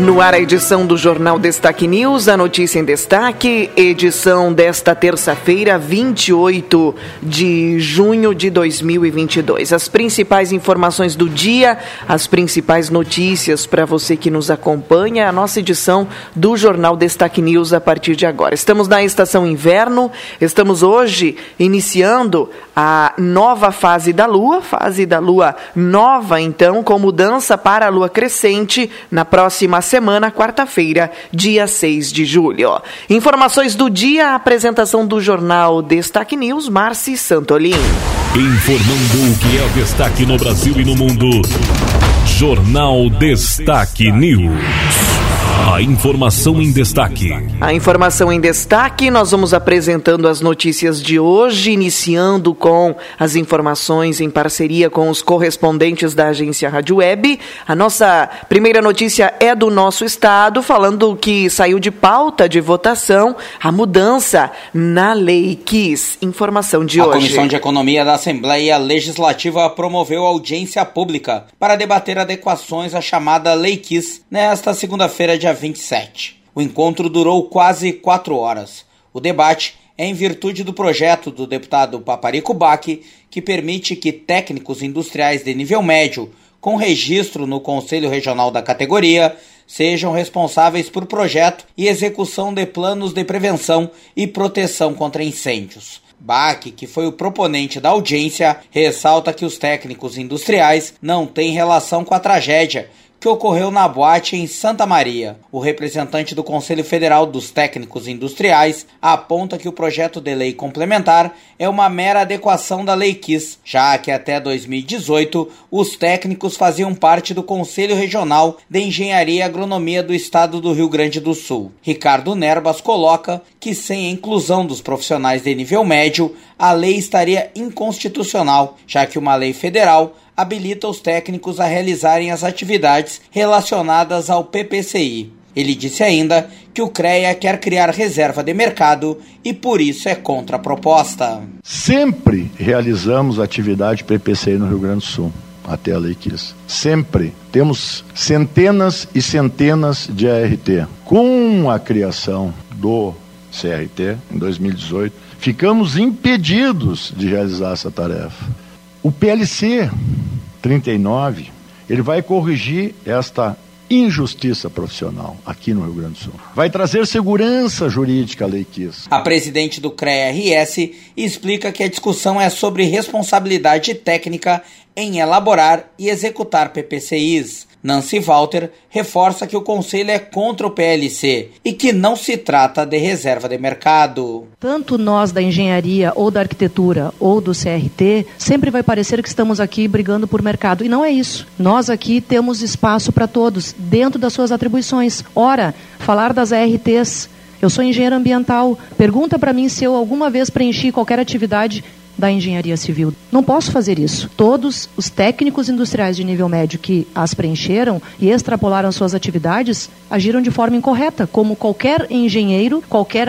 No ar, a edição do Jornal Destaque News, a notícia em destaque, edição desta terça-feira, 28 de junho de 2022. As principais informações do dia, as principais notícias para você que nos acompanha, a nossa edição do Jornal Destaque News a partir de agora. Estamos na estação inverno, estamos hoje iniciando a nova fase da Lua, fase da Lua nova, então, com mudança para a Lua crescente na próxima semana, quarta-feira, dia 6 de julho. Informações do dia, apresentação do jornal Destaque News, Marci Santolin. Informando o que é destaque no Brasil e no mundo. Jornal Destaque News. A informação em destaque. A informação em destaque, nós vamos apresentando as notícias de hoje, iniciando com as informações em parceria com os correspondentes da agência Rádio Web. A nossa primeira notícia é do nosso estado, falando que saiu de pauta de votação a mudança na Lei KIS. Informação de a hoje. A Comissão de Economia da Assembleia Legislativa promoveu audiência pública para debater adequações à chamada Lei KIS nesta segunda-feira, dia 27. O encontro durou quase quatro horas. O debate é em virtude do projeto do deputado Paparico Bac, que permite que técnicos industriais de nível médio, com registro no Conselho Regional da categoria, sejam responsáveis por projeto e execução de planos de prevenção e proteção contra incêndios. Bach, que foi o proponente da audiência, ressalta que os técnicos industriais não têm relação com a tragédia, que ocorreu na boate em Santa Maria. O representante do Conselho Federal dos Técnicos Industriais aponta que o projeto de lei complementar é uma mera adequação da Lei KIS, já que até 2018 os técnicos faziam parte do Conselho Regional de Engenharia e Agronomia do Estado do Rio Grande do Sul. Ricardo Nerbas coloca que sem a inclusão dos profissionais de nível médio, a lei estaria inconstitucional, já que uma lei federal habilita os técnicos a realizarem as atividades relacionadas ao PPCI. Ele disse ainda que o CREA quer criar reserva de mercado e por isso é contra a proposta. Sempre realizamos atividade PPCI no Rio Grande do Sul, até a lei quis. Sempre. Temos centenas e centenas de ART. Com a criação do CRT em 2018, ficamos impedidos de realizar essa tarefa. O PLC 39, ele vai corrigir esta injustiça profissional aqui no Rio Grande do Sul. Vai trazer segurança jurídica à Lei Kiss. A presidente do CREA-RS explica que a discussão é sobre responsabilidade técnica em elaborar e executar PPCIs. Nancy Walter reforça que o Conselho é contra o PLC e que não se trata de reserva de mercado. Tanto nós da engenharia ou da arquitetura ou do CRT, sempre vai parecer que estamos aqui brigando por mercado. E não é isso. Nós aqui temos espaço para todos, dentro das suas atribuições. Ora, falar das ARTs. Eu sou engenheiro ambiental. Pergunta para mim se eu alguma vez preenchi qualquer atividade da engenharia civil. Não posso fazer isso. Todos os técnicos industriais de nível médio que as preencheram e extrapolaram suas atividades agiram de forma incorreta, como qualquer engenheiro, qualquer,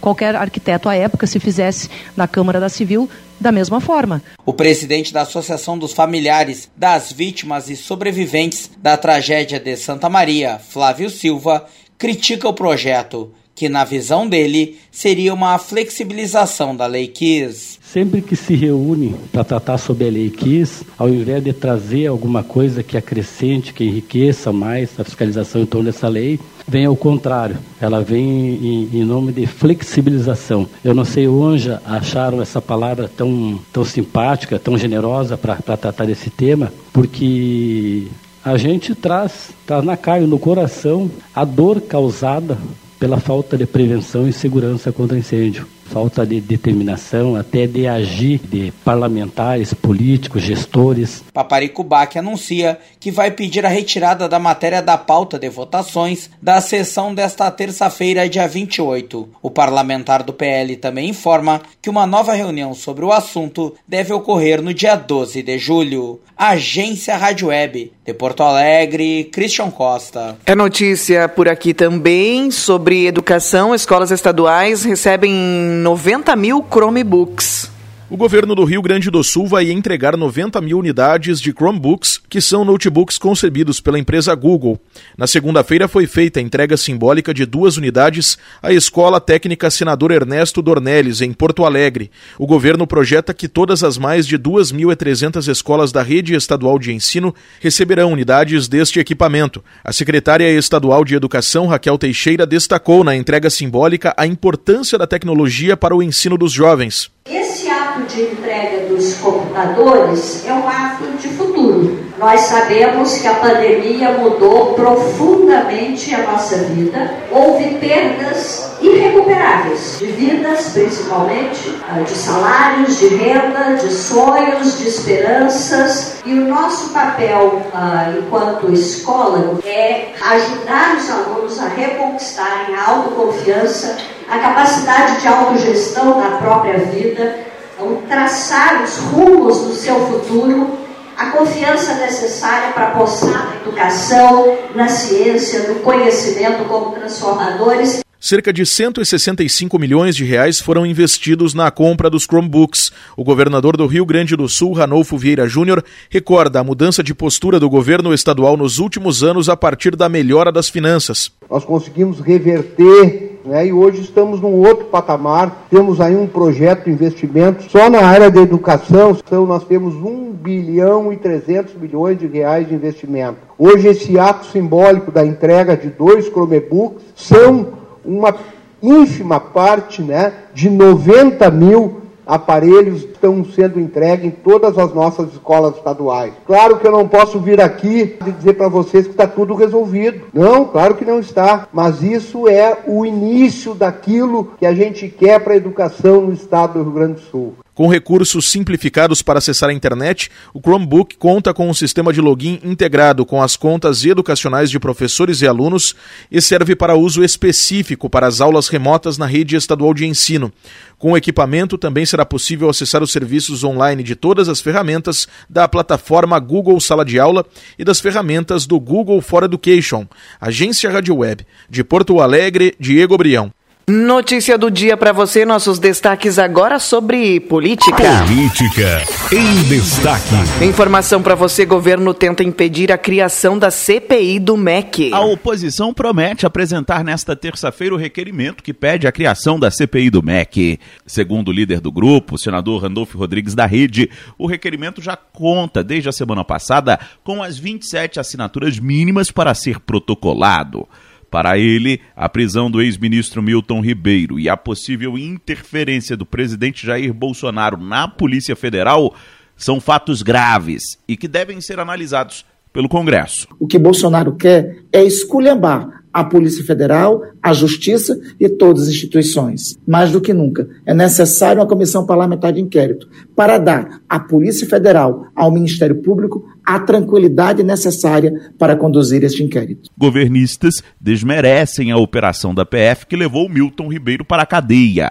qualquer arquiteto à época, se fizesse na Câmara da Civil, da mesma forma. O presidente da Associação dos Familiares das Vítimas e Sobreviventes da Tragédia de Santa Maria, Flávio Silva, critica o projeto que, na visão dele, seria uma flexibilização da Lei KISS. Sempre que se reúne para tratar sobre a Lei KISS, ao invés de trazer alguma coisa que acrescente, que enriqueça mais a fiscalização em torno dessa lei, vem ao contrário. Ela vem em, em nome de flexibilização. Eu não sei onde acharam essa palavra tão, tão simpática, tão generosa para tratar desse tema, porque a gente traz, traz na carne, no coração, a dor causada pela falta de prevenção e segurança contra incêndio. Falta de determinação, até de agir de parlamentares, políticos, gestores. Paparico Bac anuncia que vai pedir a retirada da matéria da pauta de votações da sessão desta terça-feira, dia 28. O parlamentar do PL também informa que uma nova reunião sobre o assunto deve ocorrer no dia 12 de julho. Agência Rádio Web, de Porto Alegre, Christian Costa. É notícia por aqui também sobre educação. Escolas estaduais recebem 90 mil Chromebooks. O governo do Rio Grande do Sul vai entregar 90 mil unidades de Chromebooks, que são notebooks concebidos pela empresa Google. Na segunda-feira foi feita a entrega simbólica de duas unidades à Escola Técnica Senador Ernesto Dornelles, em Porto Alegre. O governo projeta que todas as mais de 2.300 escolas da rede estadual de ensino receberão unidades deste equipamento. A secretária estadual de Educação, Raquel Teixeira, destacou na entrega simbólica a importância da tecnologia para o ensino dos jovens. Esse ato de entrega dos computadores é um ato de futuro. Nós sabemos que a pandemia mudou profundamente a nossa vida. Houve perdas irrecuperáveis de vidas, principalmente, ah, de salários, de renda, de sonhos, de esperanças. E o nosso papel uh, enquanto escola é ajudar os alunos a reconquistarem a autoconfiança a capacidade de autogestão da própria vida, então, traçar os rumos do seu futuro, a confiança necessária para apostar na educação, na ciência, no conhecimento como transformadores cerca de 165 milhões de reais foram investidos na compra dos Chromebooks. O governador do Rio Grande do Sul, Ranolfo Vieira Júnior, recorda a mudança de postura do governo estadual nos últimos anos a partir da melhora das finanças. Nós conseguimos reverter né, e hoje estamos num outro patamar. Temos aí um projeto de investimento só na área da educação. Então nós temos 1 bilhão e 300 milhões de reais de investimento. Hoje esse ato simbólico da entrega de dois Chromebooks são uma ínfima parte né, de 90 mil aparelhos estão sendo entregues em todas as nossas escolas estaduais. Claro que eu não posso vir aqui e dizer para vocês que está tudo resolvido. Não, claro que não está. Mas isso é o início daquilo que a gente quer para a educação no estado do Rio Grande do Sul. Com recursos simplificados para acessar a internet, o Chromebook conta com um sistema de login integrado com as contas educacionais de professores e alunos e serve para uso específico para as aulas remotas na rede estadual de ensino. Com o equipamento, também será possível acessar os serviços online de todas as ferramentas da plataforma Google Sala de Aula e das ferramentas do Google for Education. Agência Rádio Web. De Porto Alegre, Diego Brião. Notícia do dia para você, nossos destaques agora sobre política. Política em destaque. Informação para você: governo tenta impedir a criação da CPI do MEC. A oposição promete apresentar nesta terça-feira o requerimento que pede a criação da CPI do MEC. Segundo o líder do grupo, o senador Randolfo Rodrigues da Rede, o requerimento já conta desde a semana passada com as 27 assinaturas mínimas para ser protocolado. Para ele, a prisão do ex-ministro Milton Ribeiro e a possível interferência do presidente Jair Bolsonaro na Polícia Federal são fatos graves e que devem ser analisados pelo Congresso. O que Bolsonaro quer é esculhambar a Polícia Federal, a Justiça e todas as instituições. Mais do que nunca, é necessário uma comissão parlamentar de inquérito para dar à Polícia Federal, ao Ministério Público, a tranquilidade necessária para conduzir este inquérito. Governistas desmerecem a operação da PF que levou Milton Ribeiro para a cadeia.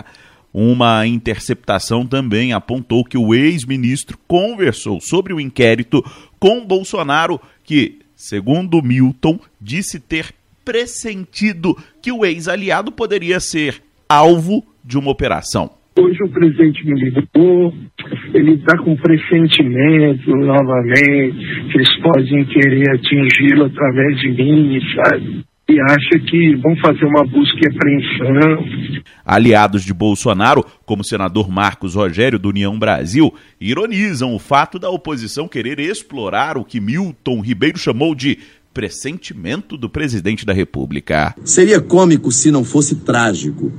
Uma interceptação também apontou que o ex-ministro conversou sobre o inquérito com Bolsonaro, que, segundo Milton, disse ter pressentido que o ex-aliado poderia ser alvo de uma operação. Hoje o presidente me ligou, ele está com pressentimento novamente, que eles podem querer atingi-lo através de mim, sabe? E acha que vão fazer uma busca e apreensão. Aliados de Bolsonaro, como o senador Marcos Rogério do União Brasil, ironizam o fato da oposição querer explorar o que Milton Ribeiro chamou de pressentimento do presidente da República. Seria cômico se não fosse trágico.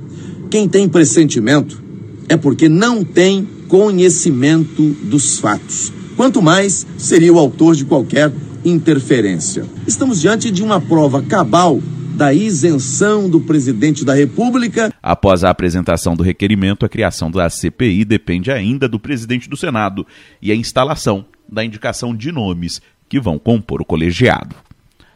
Quem tem pressentimento é porque não tem conhecimento dos fatos. Quanto mais seria o autor de qualquer interferência. Estamos diante de uma prova cabal da isenção do presidente da República. Após a apresentação do requerimento, a criação da CPI depende ainda do presidente do Senado e a instalação da indicação de nomes que vão compor o colegiado.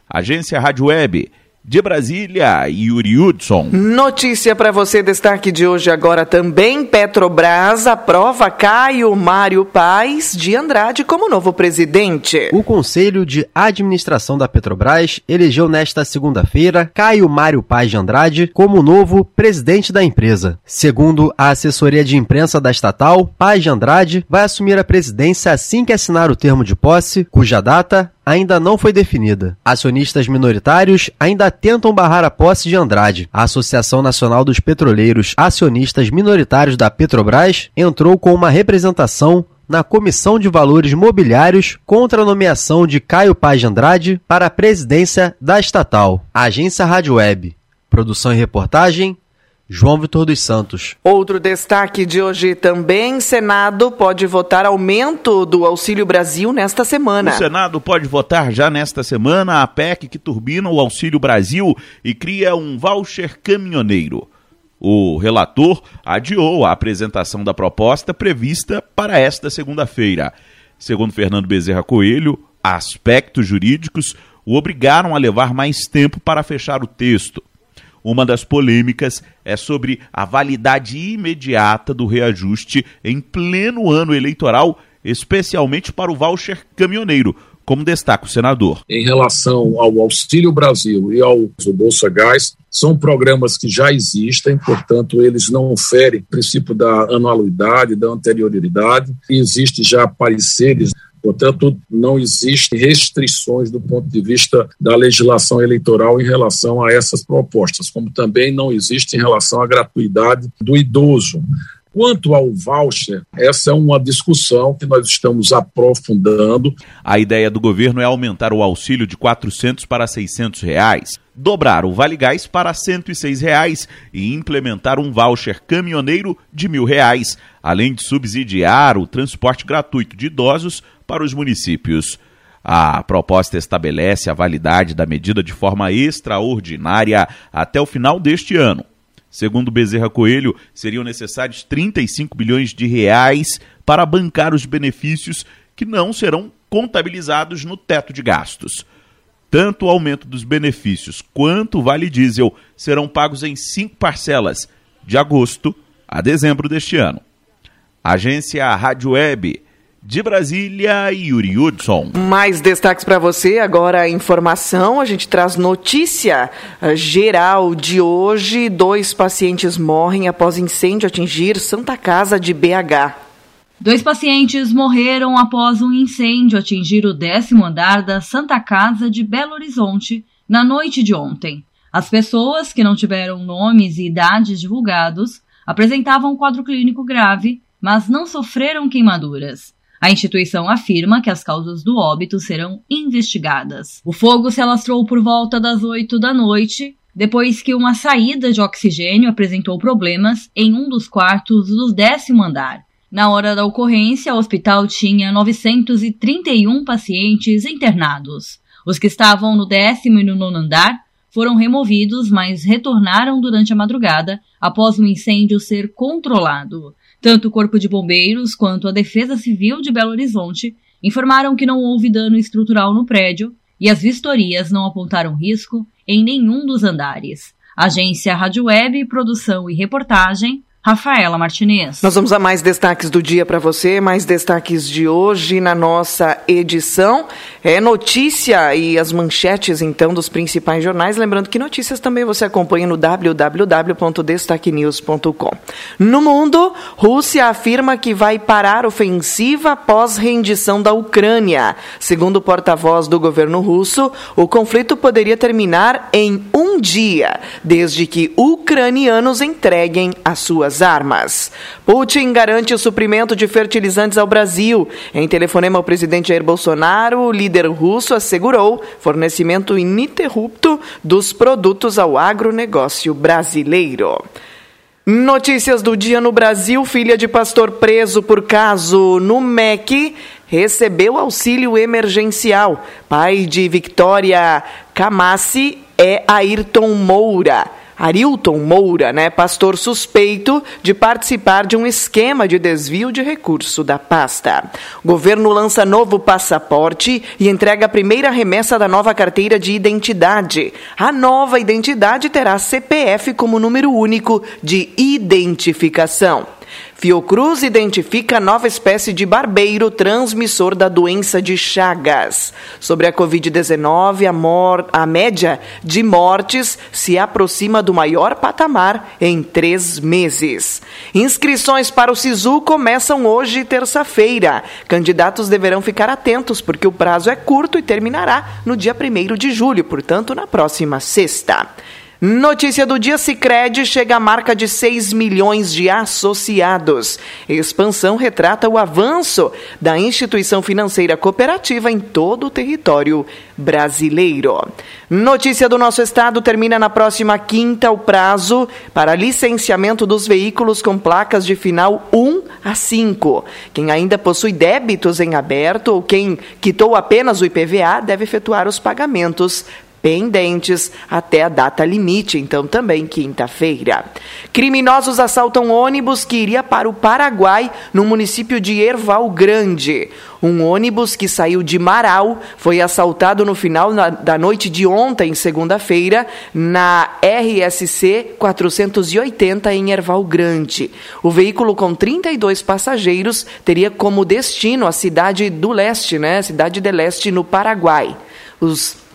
Agência Rádio Web de Brasília, Yuri Hudson. Notícia para você, destaque de hoje agora também. Petrobras aprova Caio Mário Paz de Andrade como novo presidente. O Conselho de Administração da Petrobras elegeu nesta segunda-feira Caio Mário Paz de Andrade como novo presidente da empresa. Segundo a assessoria de imprensa da estatal, Paz de Andrade vai assumir a presidência assim que assinar o termo de posse, cuja data ainda não foi definida. Acionistas minoritários ainda tentam barrar a posse de Andrade. A Associação Nacional dos Petroleiros Acionistas Minoritários da Petrobras entrou com uma representação na Comissão de Valores Mobiliários contra a nomeação de Caio Paz de Andrade para a presidência da estatal. Agência Rádio Web. Produção e reportagem João Vitor dos Santos. Outro destaque de hoje também: Senado pode votar aumento do Auxílio Brasil nesta semana. O Senado pode votar já nesta semana a PEC que turbina o Auxílio Brasil e cria um voucher caminhoneiro. O relator adiou a apresentação da proposta prevista para esta segunda-feira. Segundo Fernando Bezerra Coelho, aspectos jurídicos o obrigaram a levar mais tempo para fechar o texto. Uma das polêmicas é sobre a validade imediata do reajuste em pleno ano eleitoral, especialmente para o voucher caminhoneiro, como destaca o senador. Em relação ao Auxílio Brasil e ao Bolsa Gás, são programas que já existem, portanto, eles não ferem o princípio da anualidade, da anterioridade, existe já pareceres Portanto, não existem restrições do ponto de vista da legislação eleitoral em relação a essas propostas, como também não existe em relação à gratuidade do idoso. Quanto ao voucher, essa é uma discussão que nós estamos aprofundando. A ideia do governo é aumentar o auxílio de 400 para 600 reais, dobrar o Vale Gás para 106 reais e implementar um voucher caminhoneiro de mil reais, além de subsidiar o transporte gratuito de idosos para os municípios. A proposta estabelece a validade da medida de forma extraordinária até o final deste ano. Segundo Bezerra Coelho, seriam necessários 35 bilhões de reais para bancar os benefícios que não serão contabilizados no teto de gastos. Tanto o aumento dos benefícios quanto o Vale Diesel serão pagos em cinco parcelas, de agosto a dezembro deste ano. Agência Rádio Web de Brasília, Yuri Hudson. Mais destaques para você, agora a informação, a gente traz notícia uh, geral de hoje, dois pacientes morrem após incêndio atingir Santa Casa de BH. Dois pacientes morreram após um incêndio atingir o décimo andar da Santa Casa de Belo Horizonte na noite de ontem. As pessoas, que não tiveram nomes e idades divulgados, apresentavam um quadro clínico grave, mas não sofreram queimaduras. A instituição afirma que as causas do óbito serão investigadas. O fogo se alastrou por volta das 8 da noite, depois que uma saída de oxigênio apresentou problemas em um dos quartos do décimo andar. Na hora da ocorrência, o hospital tinha 931 pacientes internados. Os que estavam no décimo e no nono andar foram removidos, mas retornaram durante a madrugada após o incêndio ser controlado. Tanto o Corpo de Bombeiros quanto a Defesa Civil de Belo Horizonte informaram que não houve dano estrutural no prédio e as vistorias não apontaram risco em nenhum dos andares. Agência Rádio Web, produção e reportagem, Rafaela Martinez. Nós vamos a mais destaques do dia para você, mais destaques de hoje na nossa edição. É notícia e as manchetes, então, dos principais jornais. Lembrando que notícias também você acompanha no www.destaquenews.com. No mundo, Rússia afirma que vai parar ofensiva após rendição da Ucrânia. Segundo o porta-voz do governo russo, o conflito poderia terminar em um dia, desde que ucranianos entreguem as suas armas. Putin garante o suprimento de fertilizantes ao Brasil. Em telefonema ao presidente Jair Bolsonaro, o líder russo assegurou fornecimento ininterrupto dos produtos ao agronegócio brasileiro. Notícias do dia no Brasil: filha de pastor preso por caso no MEC recebeu auxílio emergencial. Pai de Victoria Camassi é Ayrton Moura. Arilton Moura, né, pastor suspeito de participar de um esquema de desvio de recurso da pasta. O governo lança novo passaporte e entrega a primeira remessa da nova carteira de identidade. A nova identidade terá CPF como número único de identificação. Fiocruz identifica nova espécie de barbeiro transmissor da doença de Chagas. Sobre a Covid-19, a, a média de mortes se aproxima do maior patamar em três meses. Inscrições para o SISU começam hoje, terça-feira. Candidatos deverão ficar atentos, porque o prazo é curto e terminará no dia 1 de julho, portanto, na próxima sexta. Notícia do dia: Sicredi chega à marca de 6 milhões de associados. Expansão retrata o avanço da instituição financeira cooperativa em todo o território brasileiro. Notícia do nosso estado: termina na próxima quinta o prazo para licenciamento dos veículos com placas de final 1 a 5. Quem ainda possui débitos em aberto ou quem quitou apenas o IPVA deve efetuar os pagamentos pendentes até a data limite, então também quinta-feira. Criminosos assaltam ônibus que iria para o Paraguai, no município de Erval Grande. Um ônibus que saiu de Marau foi assaltado no final da noite de ontem, segunda-feira, na RSC 480 em Erval Grande. O veículo com 32 passageiros teria como destino a cidade do leste, né? Cidade de Leste, no Paraguai. Os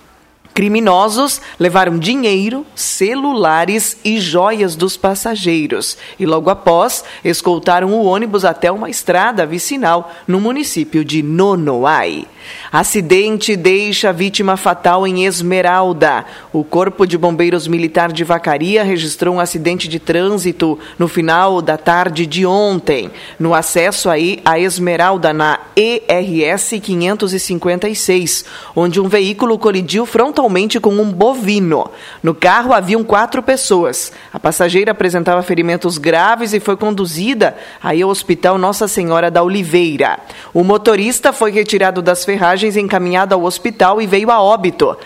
Criminosos levaram dinheiro, celulares e joias dos passageiros e, logo após, escoltaram o ônibus até uma estrada vicinal no município de Nonoai. Acidente deixa vítima fatal em Esmeralda. O Corpo de Bombeiros Militar de Vacaria registrou um acidente de trânsito no final da tarde de ontem, no acesso aí a Esmeralda na ERS 556, onde um veículo colidiu frontalmente com um bovino. No carro haviam quatro pessoas. A passageira apresentava ferimentos graves e foi conduzida aí ao Hospital Nossa Senhora da Oliveira. O motorista foi retirado das ferragens, encaminhado ao hospital e veio a óbito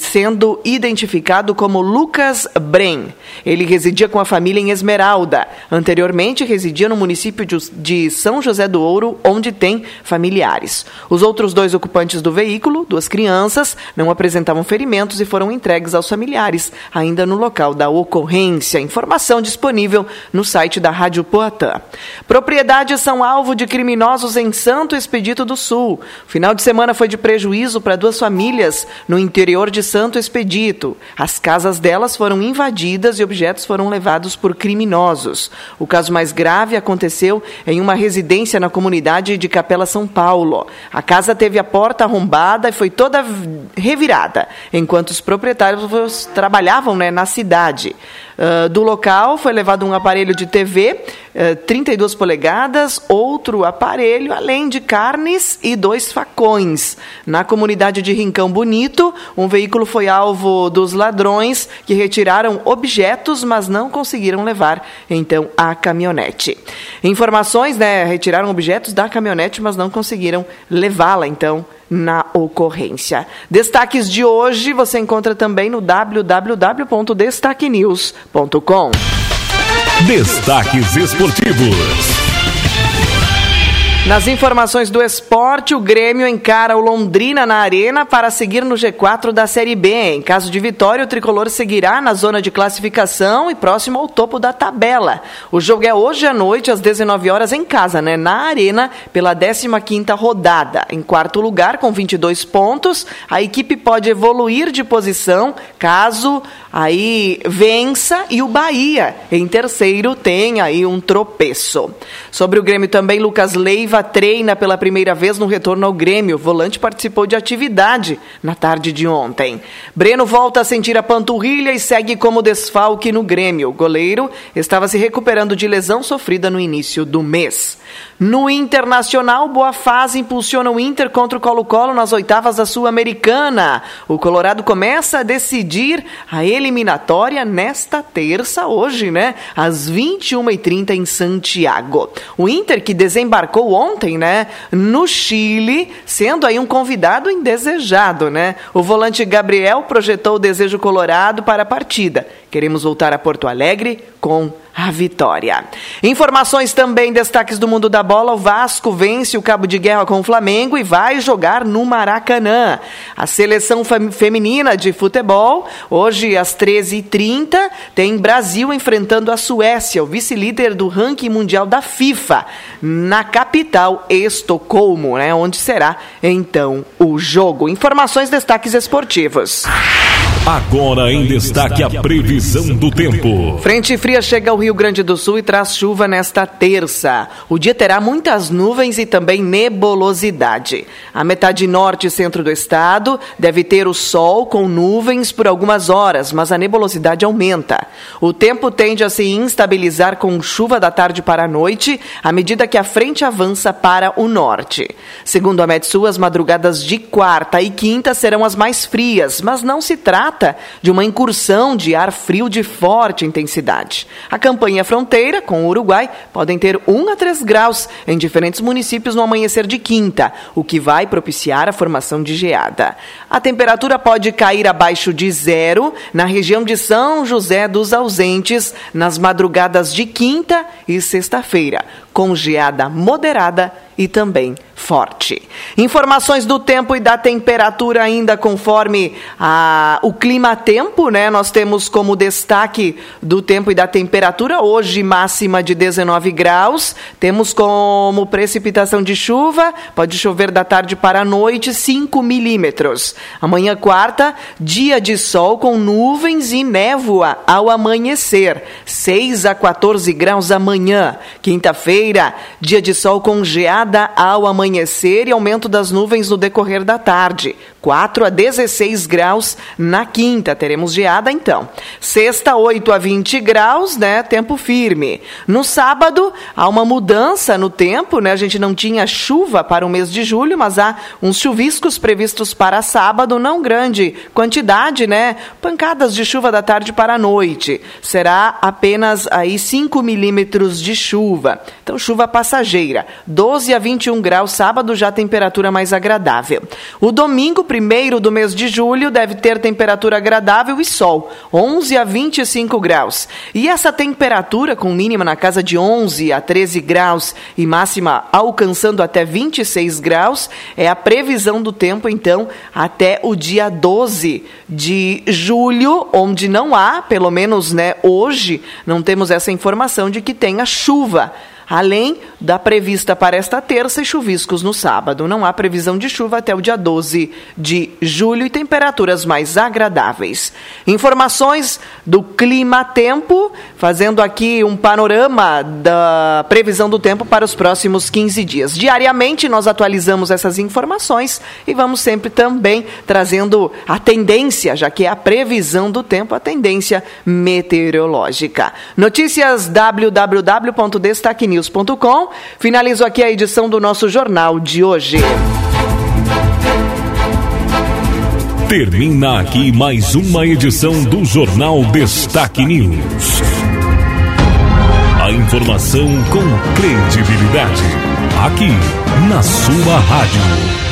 sendo identificado como Lucas Bren. Ele residia com a família em Esmeralda. Anteriormente, residia no município de São José do Ouro, onde tem familiares. Os outros dois ocupantes do veículo, duas crianças, não apresentavam ferimentos e foram entregues aos familiares, ainda no local da ocorrência. Informação disponível no site da Rádio Poatã. Propriedades são alvo de criminosos em Santo Expedito do Sul. Final de semana foi de prejuízo para duas famílias no interior de Santo Expedito. As casas delas foram invadidas e objetos foram levados por criminosos. O caso mais grave aconteceu em uma residência na comunidade de Capela São Paulo. A casa teve a porta arrombada e foi toda revirada, enquanto os proprietários trabalhavam né, na cidade. Uh, do local foi levado um aparelho de TV, uh, 32 polegadas, outro aparelho, além de carnes e dois facões. Na comunidade de Rincão Bonito, um veículo foi alvo dos ladrões que retiraram objetos, mas não conseguiram levar então a caminhonete. Informações, né? Retiraram objetos da caminhonete, mas não conseguiram levá-la então na ocorrência. Destaques de hoje você encontra também no www.destaquenews.com. Destaques esportivos. Nas informações do esporte, o Grêmio encara o Londrina na Arena para seguir no G4 da Série B. Em caso de vitória, o tricolor seguirá na zona de classificação e próximo ao topo da tabela. O jogo é hoje à noite, às 19 horas, em casa, né? na Arena, pela 15ª rodada. Em quarto lugar, com 22 pontos, a equipe pode evoluir de posição caso aí vença e o Bahia, em terceiro, tem aí um tropeço. Sobre o Grêmio também, Lucas Leiva Treina pela primeira vez no retorno ao Grêmio. O volante participou de atividade na tarde de ontem. Breno volta a sentir a panturrilha e segue como desfalque no Grêmio. O goleiro estava se recuperando de lesão sofrida no início do mês. No Internacional, boa fase impulsiona o Inter contra o Colo-Colo nas oitavas da Sul-Americana. O Colorado começa a decidir a eliminatória nesta terça, hoje, né? Às 21h30 em Santiago. O Inter, que desembarcou ontem, né, no Chile, sendo aí um convidado indesejado, né? O volante Gabriel projetou o desejo colorado para a partida. Queremos voltar a Porto Alegre com a vitória. Informações também, destaques do mundo da bola: o Vasco vence o cabo de guerra com o Flamengo e vai jogar no Maracanã. A seleção feminina de futebol, hoje às 13h30, tem Brasil enfrentando a Suécia, o vice-líder do ranking mundial da FIFA, na capital Estocolmo, né, onde será então o jogo. Informações, destaques esportivos. Agora em destaque a previsão do tempo. Frente fria chega ao Rio Grande do Sul e traz chuva nesta terça. O dia terá muitas nuvens e também nebulosidade. A metade norte e centro do estado deve ter o sol com nuvens por algumas horas, mas a nebulosidade aumenta. O tempo tende a se instabilizar com chuva da tarde para a noite, à medida que a frente avança para o norte. Segundo a Metsu, as madrugadas de quarta e quinta serão as mais frias, mas não se trata trata de uma incursão de ar frio de forte intensidade. A campanha fronteira com o Uruguai podem ter 1 a 3 graus em diferentes municípios no amanhecer de quinta, o que vai propiciar a formação de geada. A temperatura pode cair abaixo de zero na região de São José dos Ausentes nas madrugadas de quinta e sexta-feira, com geada moderada e também forte. Informações do tempo e da temperatura ainda conforme a, o clima-tempo, né? Nós temos como destaque do tempo e da temperatura hoje máxima de 19 graus, temos como precipitação de chuva, pode chover da tarde para a noite 5 milímetros. Amanhã quarta, dia de sol com nuvens e névoa ao amanhecer, 6 a 14 graus amanhã. Quinta-feira, dia de sol com geada ao amanhecer e aumento das nuvens no decorrer da tarde. 4 a 16 graus na quinta, teremos geada então. Sexta, 8 a 20 graus, né? Tempo firme. No sábado, há uma mudança no tempo, né? A gente não tinha chuva para o mês de julho, mas há uns chuviscos previstos para sábado, não grande quantidade, né? Pancadas de chuva da tarde para a noite. Será apenas aí 5 milímetros de chuva. Então, chuva passageira. 12 a 21 graus sábado, já temperatura mais agradável. O domingo, primeiro do mês de julho, deve ter temperatura agradável e sol, 11 a 25 graus. E essa temperatura, com mínima na casa de 11 a 13 graus e máxima alcançando até 26 graus, é a previsão do tempo, então, até o dia 12 de julho, onde não há, pelo menos né, hoje, não temos essa informação de que tenha chuva além da prevista para esta terça e chuviscos no sábado. Não há previsão de chuva até o dia 12 de julho e temperaturas mais agradáveis. Informações do clima tempo, fazendo aqui um panorama da previsão do tempo para os próximos 15 dias. Diariamente nós atualizamos essas informações e vamos sempre também trazendo a tendência, já que é a previsão do tempo, a tendência meteorológica. Notícias www.destaquenews news.com. Finalizo aqui a edição do nosso jornal de hoje. Termina aqui mais uma edição do Jornal Destaque News. A informação com credibilidade. Aqui, na sua rádio.